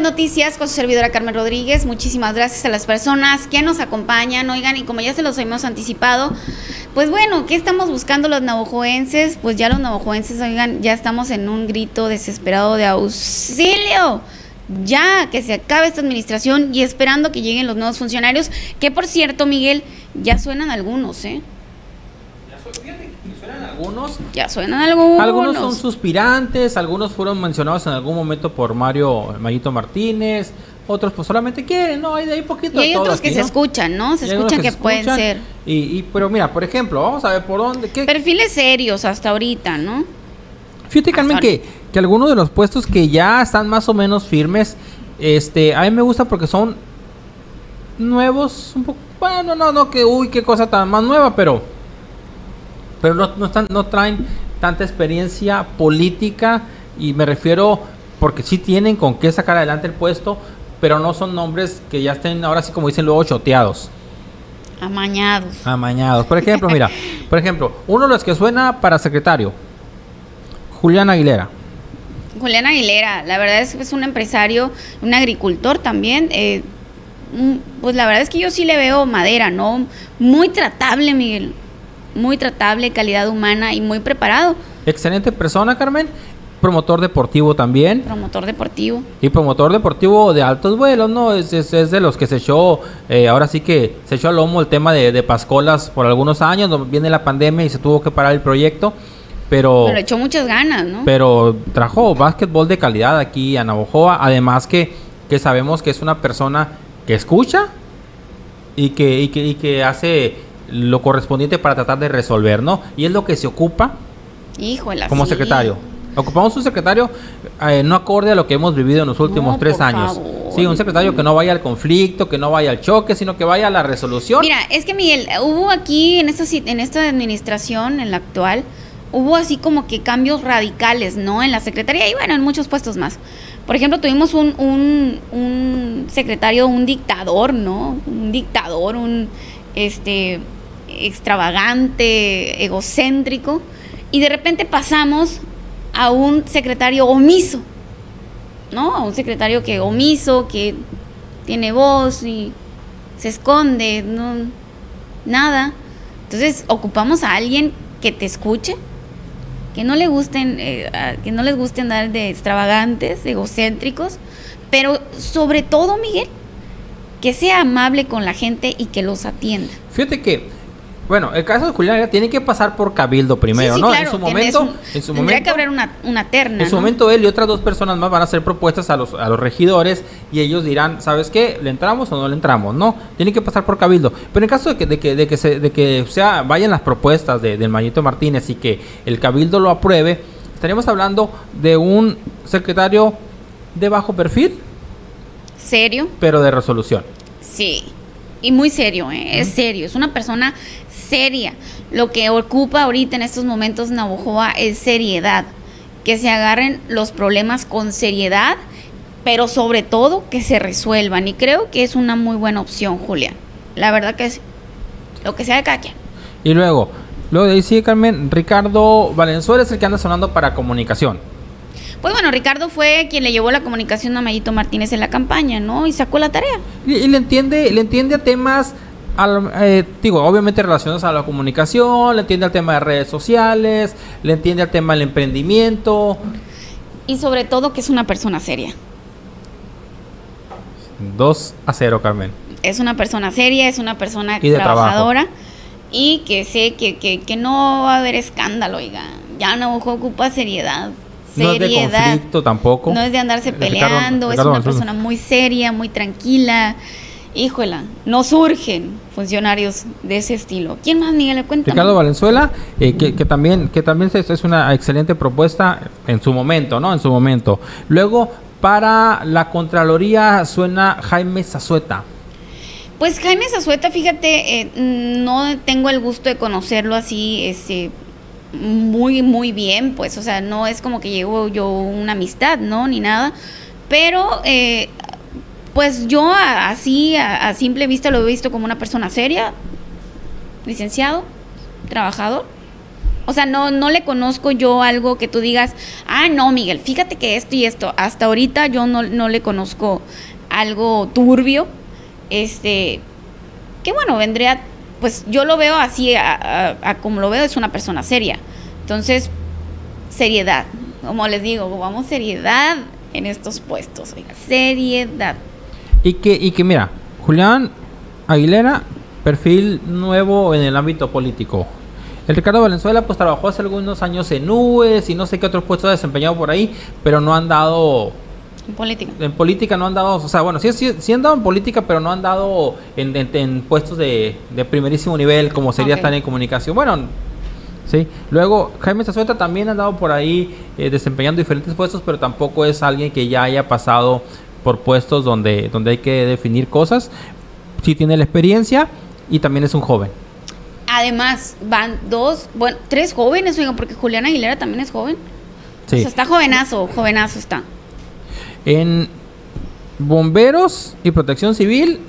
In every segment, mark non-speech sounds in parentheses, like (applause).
noticias con su servidora Carmen Rodríguez. Muchísimas gracias a las personas que nos acompañan. Oigan, y como ya se los hemos anticipado, pues bueno, ¿qué estamos buscando los navajoenses? Pues ya los navajoenses, oigan, ya estamos en un grito desesperado de auxilio. Ya, que se acabe esta administración y esperando que lleguen los nuevos funcionarios, que por cierto, Miguel, ya suenan algunos, ¿eh? Algunos. Ya suenan algunos. Algunos son suspirantes, algunos fueron mencionados en algún momento por Mario Mayito Martínez, otros pues solamente quieren, ¿no? Hay de ahí poquito Y hay otros que se escuchan, ¿no? Se escuchan que, pueden ser. Y, y, pero mira, por ejemplo, vamos a ver por dónde. ¿qué? Perfiles serios hasta ahorita, ¿no? Fíjate, Carmen, que, que algunos de los puestos que ya están más o menos firmes, este, a mí me gusta porque son nuevos, un poco, bueno, no, no, que, uy, qué cosa tan más nueva, pero pero no, no, están, no traen tanta experiencia política y me refiero porque sí tienen con qué sacar adelante el puesto, pero no son nombres que ya estén ahora sí como dicen luego choteados. Amañados. Amañados. Por ejemplo, mira, (laughs) por ejemplo, uno de los que suena para secretario, Julián Aguilera. Julián Aguilera, la verdad es que es un empresario, un agricultor también. Eh, pues la verdad es que yo sí le veo madera, ¿no? Muy tratable, Miguel muy tratable, calidad humana y muy preparado. Excelente persona, Carmen. Promotor deportivo también. Promotor deportivo. Y promotor deportivo de altos vuelos, ¿no? Es, es, de los que se echó, eh, ahora sí que se echó al lomo el tema de, de Pascolas por algunos años, viene la pandemia y se tuvo que parar el proyecto. Pero, pero echó muchas ganas, ¿no? Pero trajo básquetbol de calidad aquí a Navojoa. Además que, que sabemos que es una persona que escucha y que, y que, y que hace lo correspondiente para tratar de resolver, ¿no? Y es lo que se ocupa como secretario. Ocupamos un secretario eh, no acorde a lo que hemos vivido en los últimos tres años. Sí, un secretario que no vaya al conflicto, que no vaya al choque, sino que vaya a la resolución. Mira, es que Miguel, hubo aquí en esta, en esta administración, en la actual, hubo así como que cambios radicales, ¿no? En la secretaría y bueno, en muchos puestos más. Por ejemplo, tuvimos un, un, un secretario, un dictador, ¿no? Un dictador, un este extravagante, egocéntrico, y de repente pasamos a un secretario omiso, ¿no? A un secretario que omiso, que tiene voz y se esconde, no, nada. Entonces ocupamos a alguien que te escuche, que no le gusten, eh, que no les guste andar de extravagantes, egocéntricos, pero sobre todo, Miguel, que sea amable con la gente y que los atienda. Fíjate que bueno, el caso de Julián tiene que pasar por cabildo primero, ¿no? en su momento, en su momento, que haber una, una, terna. En su momento él y otras dos personas más van a hacer propuestas a los, a los regidores y ellos dirán, ¿sabes qué? ¿Le entramos o no le entramos? No, tiene que pasar por cabildo. Pero en caso de que, de que, de que, se, de que sea, vayan las propuestas de, del Mayito Martínez y que el cabildo lo apruebe, estaríamos hablando de un secretario de bajo perfil. Serio. Pero de resolución. Sí. Y muy serio, ¿eh? es serio. Es una persona seria. Lo que ocupa ahorita en estos momentos Navojoa es seriedad. Que se agarren los problemas con seriedad, pero sobre todo que se resuelvan. Y creo que es una muy buena opción, Julián. La verdad que es lo que sea de cada quien. Y luego, luego de ahí sigue Carmen, Ricardo Valenzuela es el que anda sonando para comunicación. Pues bueno, Ricardo fue quien le llevó la comunicación a Mayito Martínez en la campaña, ¿no? Y sacó la tarea. Y, y le entiende, le entiende a temas eh, digo, obviamente relacionados a la comunicación, le entiende al tema de redes sociales, le entiende al tema del emprendimiento. Y sobre todo que es una persona seria. 2 a 0, Carmen. Es una persona seria, es una persona trabajadora y que sé que, que, que, no va a haber escándalo, oiga. Ya no ocupa seriedad. Seriedad. No es de conflicto tampoco. No es de andarse peleando, es una persona muy seria, muy tranquila híjola, no surgen funcionarios de ese estilo. ¿Quién más, Miguel? Cuenta. Ricardo Valenzuela, eh, que, también, que también es una excelente propuesta en su momento, ¿no? En su momento. Luego, para la Contraloría suena Jaime Zazueta. Pues Jaime Zazueta, fíjate, eh, no tengo el gusto de conocerlo así, este, muy, muy bien, pues, o sea, no es como que llevo yo una amistad, ¿no? Ni nada. Pero eh, pues yo así, a, simple vista, lo he visto como una persona seria, licenciado, trabajador. O sea, no, no le conozco yo algo que tú digas, ah, no, Miguel, fíjate que esto y esto. Hasta ahorita yo no, no le conozco algo turbio. Este, que bueno, vendría, pues yo lo veo así, a, como lo veo, es una persona seria. Entonces, seriedad. Como les digo, vamos seriedad en estos puestos, oiga, seriedad. Y que, y que mira, Julián Aguilera, perfil nuevo en el ámbito político. El Ricardo Valenzuela pues trabajó hace algunos años en UES y no sé qué otros puestos ha desempeñado por ahí, pero no han dado... En política. En política no han dado, o sea, bueno, sí, sí, han dado en política, pero no han dado en, puestos de, primerísimo nivel como sería estar en comunicación. Bueno, sí. Luego, Jaime Zazueta también ha andado por ahí eh, desempeñando diferentes puestos, pero tampoco es alguien que ya haya pasado por puestos donde, donde hay que definir cosas. Sí tiene la experiencia y también es un joven. Además, van dos, bueno, tres jóvenes, oigan, porque Julián Aguilera también es joven. Sí. O sea, está jovenazo, jovenazo está. En bomberos y protección civil.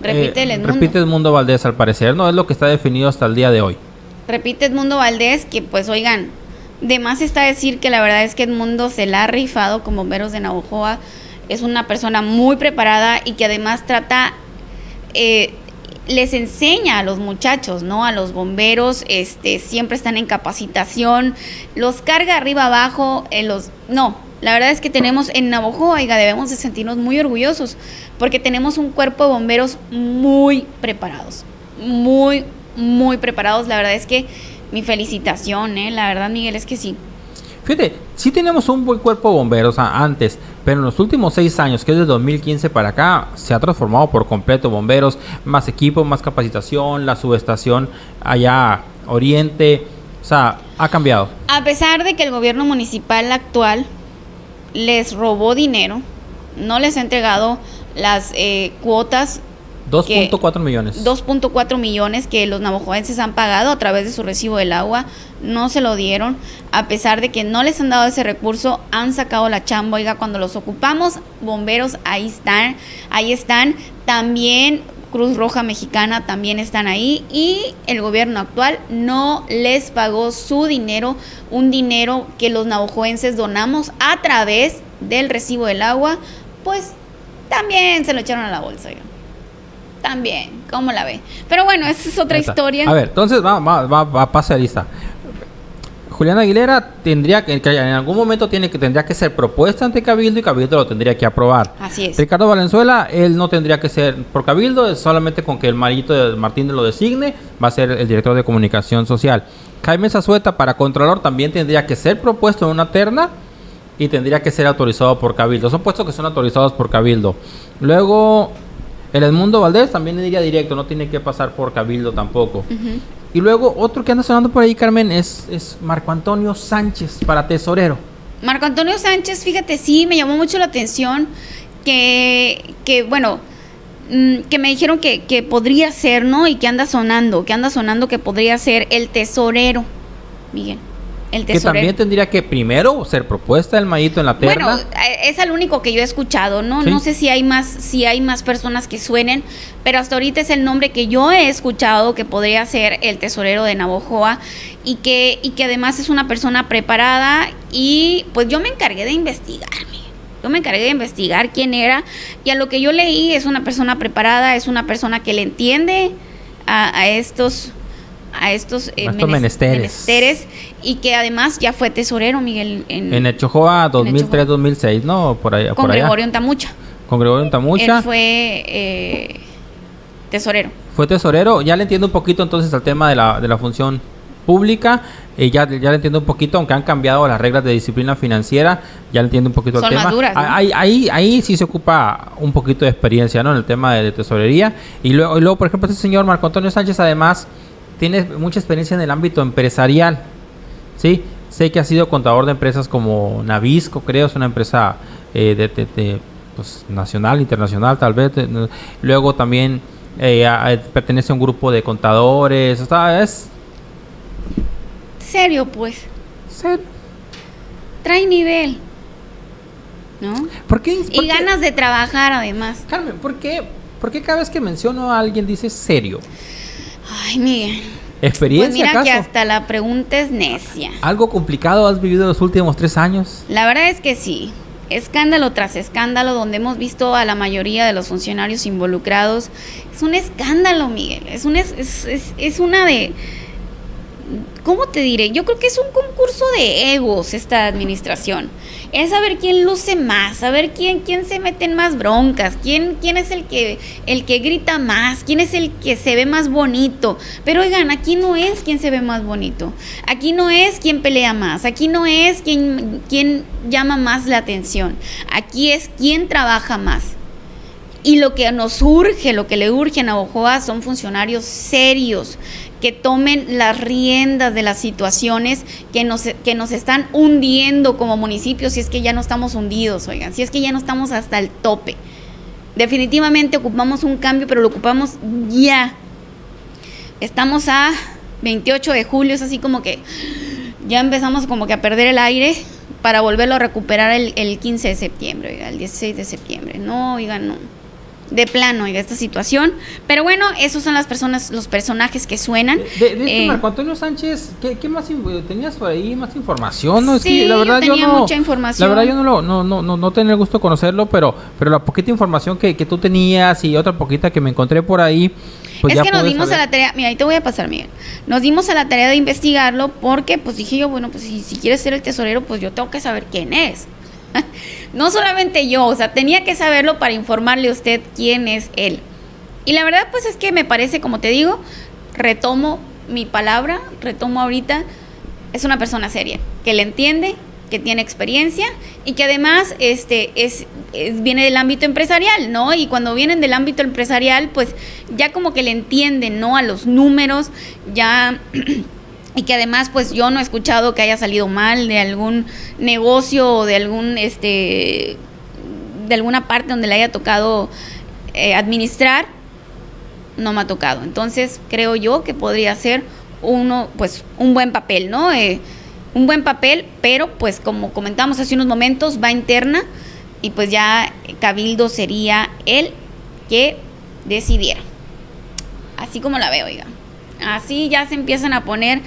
Repite el Edmundo. Repite Edmundo Valdés, al parecer, ¿no? Es lo que está definido hasta el día de hoy. Repite Edmundo Valdés, que pues, oigan, de más está decir que la verdad es que Edmundo se la ha rifado con bomberos de Navojoa. Es una persona muy preparada y que además trata eh, les enseña a los muchachos, ¿no? A los bomberos, este, siempre están en capacitación, los carga arriba abajo, en los, no, la verdad es que tenemos en Navojoa, oiga, debemos de sentirnos muy orgullosos, porque tenemos un cuerpo de bomberos muy preparados, muy, muy preparados, la verdad es que mi felicitación, ¿eh? La verdad, Miguel, es que sí. Fíjate, sí tenemos un buen cuerpo de bomberos antes, pero en los últimos seis años, que es de 2015 para acá, se ha transformado por completo bomberos, más equipo, más capacitación, la subestación allá oriente, o sea, ha cambiado. A pesar de que el gobierno municipal actual les robó dinero, no les ha entregado las eh, cuotas 2.4 millones. 2.4 millones que los navajoenses han pagado a través de su recibo del agua, no se lo dieron, a pesar de que no les han dado ese recurso, han sacado la chamba, oiga, cuando los ocupamos, bomberos ahí están, ahí están, también Cruz Roja Mexicana también están ahí y el gobierno actual no les pagó su dinero, un dinero que los navajoenses donamos a través del recibo del agua, pues también se lo echaron a la bolsa. Oiga también, ¿cómo la ve? Pero bueno, esa es otra historia. A ver, entonces va, va, va, va a pasar lista. Julián Aguilera tendría que, en algún momento tiene que tendría que ser propuesta ante Cabildo y Cabildo lo tendría que aprobar. Así es. Ricardo Valenzuela, él no tendría que ser por Cabildo, es solamente con que el marito de Martínez lo designe, va a ser el director de comunicación social. Jaime Zazueta para Contralor también tendría que ser propuesto en una terna y tendría que ser autorizado por Cabildo. Son puestos que son autorizados por Cabildo. Luego el Edmundo Valdés también iría directo, no tiene que pasar por Cabildo tampoco. Y luego otro que anda sonando por ahí, Carmen, es, es Marco Antonio Sánchez para tesorero. Marco Antonio Sánchez, fíjate, sí, me llamó mucho la atención que, que bueno, mm, que me dijeron que, que podría ser, ¿no? Y que anda sonando, que anda sonando que podría ser el tesorero, Miguel. Que también tendría que primero ser propuesta el mayito en la terna. Bueno, eh, es el único que yo he escuchado, ¿no? No sé si hay más, si hay más personas que suenen, pero hasta ahorita es el nombre que yo he escuchado que podría ser el tesorero de Navojoa y que, y que además es una persona preparada y pues yo me encargué de investigarme. Yo me encargué de investigar quién era y a lo que yo leí es una persona preparada, es una persona que le entiende a, a estos a estos, eh, menesteres. Y que además ya fue tesorero, Miguel. En, en el 2003-2006, ¿no? Por ahí, Con Gregorio Tamucha. Con Gregorio Tamucha. Él fue eh, tesorero. Fue tesorero. Ya le entiendo un poquito entonces al tema de la, de la función pública. Eh, ya, ya le entiendo un poquito, aunque han cambiado las reglas de disciplina financiera, ya le entiendo un poquito el tema. ahí, ahí, ahí, sí se ocupa un poquito de experiencia, ¿no? En el tema de, tesorería. Y luego, y luego, por ejemplo, este señor Marco Antonio Sánchez, además, tiene mucha experiencia en el ámbito empresarial, ¿sí? Sé que ha sido contador de empresas como Navisco, creo, es una empresa eh, de, pues, nacional, internacional tal vez. Luego también eh, pertenece a un grupo de contadores, o es... Serio, pues. Serio. Trae nivel. ¿No? ¿Por qué? y ganas de trabajar además. Carmen, ¿por qué, ¿por qué cada vez que menciono a alguien dice serio? Ay, Miguel. ¿Experiencia Pues mira que hasta la pregunta es necia. ¿Algo complicado has vivido los últimos tres años? La verdad es que sí. Escándalo tras escándalo, donde hemos visto a la mayoría de los funcionarios involucrados. Es un escándalo, Miguel. Es, un, es- es una de. ¿Cómo te diré? Yo creo que es un concurso de egos esta administración. Es saber quién luce más, saber quién, quién se mete en más broncas, quién, quién es el que, el que grita más, quién es el que se ve más bonito. Pero oigan, aquí no es quien se ve más bonito. Aquí no es quien pelea más. Aquí no es quien, quien llama más la atención. Aquí es quien trabaja más. Y lo que nos urge, lo que le urge a Navojoa son funcionarios serios que tomen las riendas de las situaciones que nos, que nos están hundiendo como municipio, si es que ya no estamos hundidos, oigan, si es que ya no estamos hasta el tope. Definitivamente ocupamos un cambio, pero lo ocupamos ya. Estamos a 28 de julio, es así como que ya empezamos como que a perder el aire para volverlo a recuperar el, el 15 de septiembre, oiga, el 16 de septiembre. No, oigan, no de plano oiga, esta situación. Pero bueno, esos son las personas, los personajes que suenan. De, de este Eh, Marco Antonio Sánchez, ¿qué, qué más eh, tenías por ahí más información? No, Sí, que la verdad yo, tenía no, mucha información. La verdad yo no lo, no, no, no, no tenía el gusto de conocerlo, pero, pero la poquita información que, que tú tenías y otra poquita que me encontré por ahí, pues es que nos dimos a la tarea, mira, ahí te voy a pasar, Miguel. Nos dimos a la tarea de investigarlo porque, pues dije yo, bueno, pues si, si quieres ser el tesorero, pues yo tengo que saber quién es. (laughs) no solamente yo, o sea, tenía que saberlo para informarle a usted quién es él. Y la verdad, pues es que me parece, como te digo, retomo mi palabra, retomo ahorita, es una persona seria, que le entiende, que tiene experiencia y que además este es, viene del ámbito empresarial, ¿no? Y cuando vienen del ámbito empresarial, pues ya como que le entienden, ¿no? A los números, ya (clears throat) y que además pues yo no he escuchado que haya salido mal de algún negocio o de algún este de alguna parte donde le haya tocado eh, administrar no me ha tocado. Entonces creo yo que podría ser uno pues un buen papel no Eh, un buen papel pero pues como comentamos hace unos momentos va interna y pues ya cabildo sería el que decidiera. Así como la veo, oiga. Así ya se empiezan a poner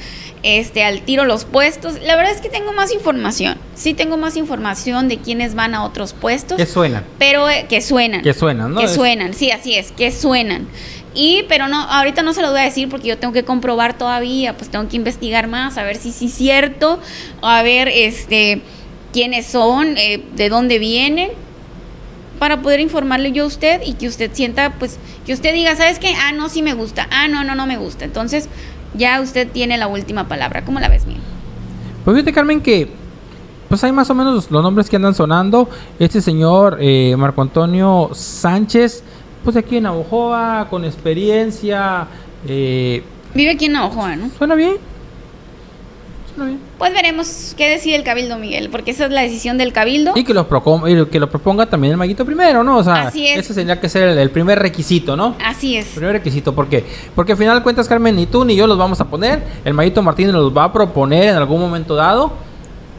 este al tiro los puestos. La verdad es que tengo más información. Sí tengo más información de quiénes van a otros puestos, ¿Qué suena? pero eh, que suenan. Que suenan, ¿no? Que suenan, sí, así es, que suenan. Y, pero no, ahorita no se lo voy a decir porque yo tengo que comprobar todavía, pues tengo que investigar más, a ver si sí es cierto, a ver, este, quiénes son, eh, de dónde vienen, para poder informarle yo a usted y que usted sienta, pues, que usted diga, ¿sabes qué? Ah, no, sí me gusta, ah, no, no, no me gusta. Entonces, ya usted tiene la última palabra. ¿Cómo la ves, Miguel? Pues fíjate, Carmen, que pues hay más o menos los, nombres que andan sonando. Este señor, eh, Marco Antonio Sánchez, pues aquí en Navojoa, con experiencia, eh, Vive aquí en Navajoa, ¿no? suena bien. Bien. Pues veremos qué decide el Cabildo, Miguel, porque esa es la decisión del Cabildo. Y que lo, que lo proponga también el maguito primero, ¿no? O sea, Así es. ese tendría que ser el, el primer requisito, ¿no? Así es. Primer requisito, ¿por qué? Porque al final de cuentas, Carmen, ni tú ni yo los vamos a poner. El Mayito Martínez los va a proponer en algún momento dado.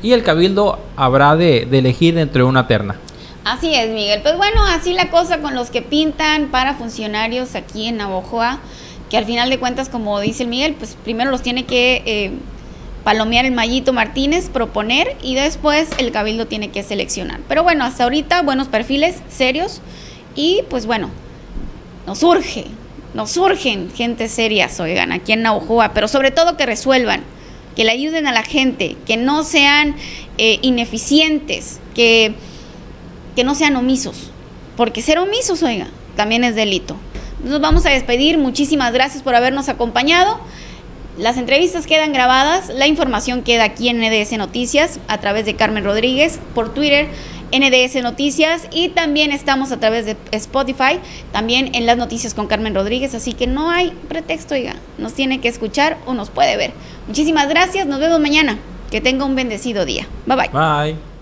Y el Cabildo habrá de, de elegir dentro de una terna. Así es, Miguel. Pues bueno, así la cosa con los que pintan para funcionarios aquí en Navojoa, que al final de cuentas, como dice el Miguel, pues primero los tiene que eh, palomear el Mayito Martínez, proponer y después el Cabildo tiene que seleccionar. Pero bueno, hasta ahorita buenos perfiles, serios y pues bueno, nos urge, nos urgen gente serias, oigan, aquí en Navojoa, pero sobre todo que resuelvan, que le ayuden a la gente, que no sean eh, ineficientes, que que no sean omisos, porque ser omisos, oiga, también es delito. Nos vamos a despedir, muchísimas gracias por habernos acompañado. Las entrevistas quedan grabadas, la información queda aquí en NDS Noticias a través de Carmen Rodríguez, por Twitter NDS Noticias y también estamos a través de Spotify, también en las noticias con Carmen Rodríguez, así que no hay pretexto, oiga, nos tiene que escuchar o nos puede ver. Muchísimas gracias, nos vemos mañana, que tenga un bendecido día. Bye bye. Bye.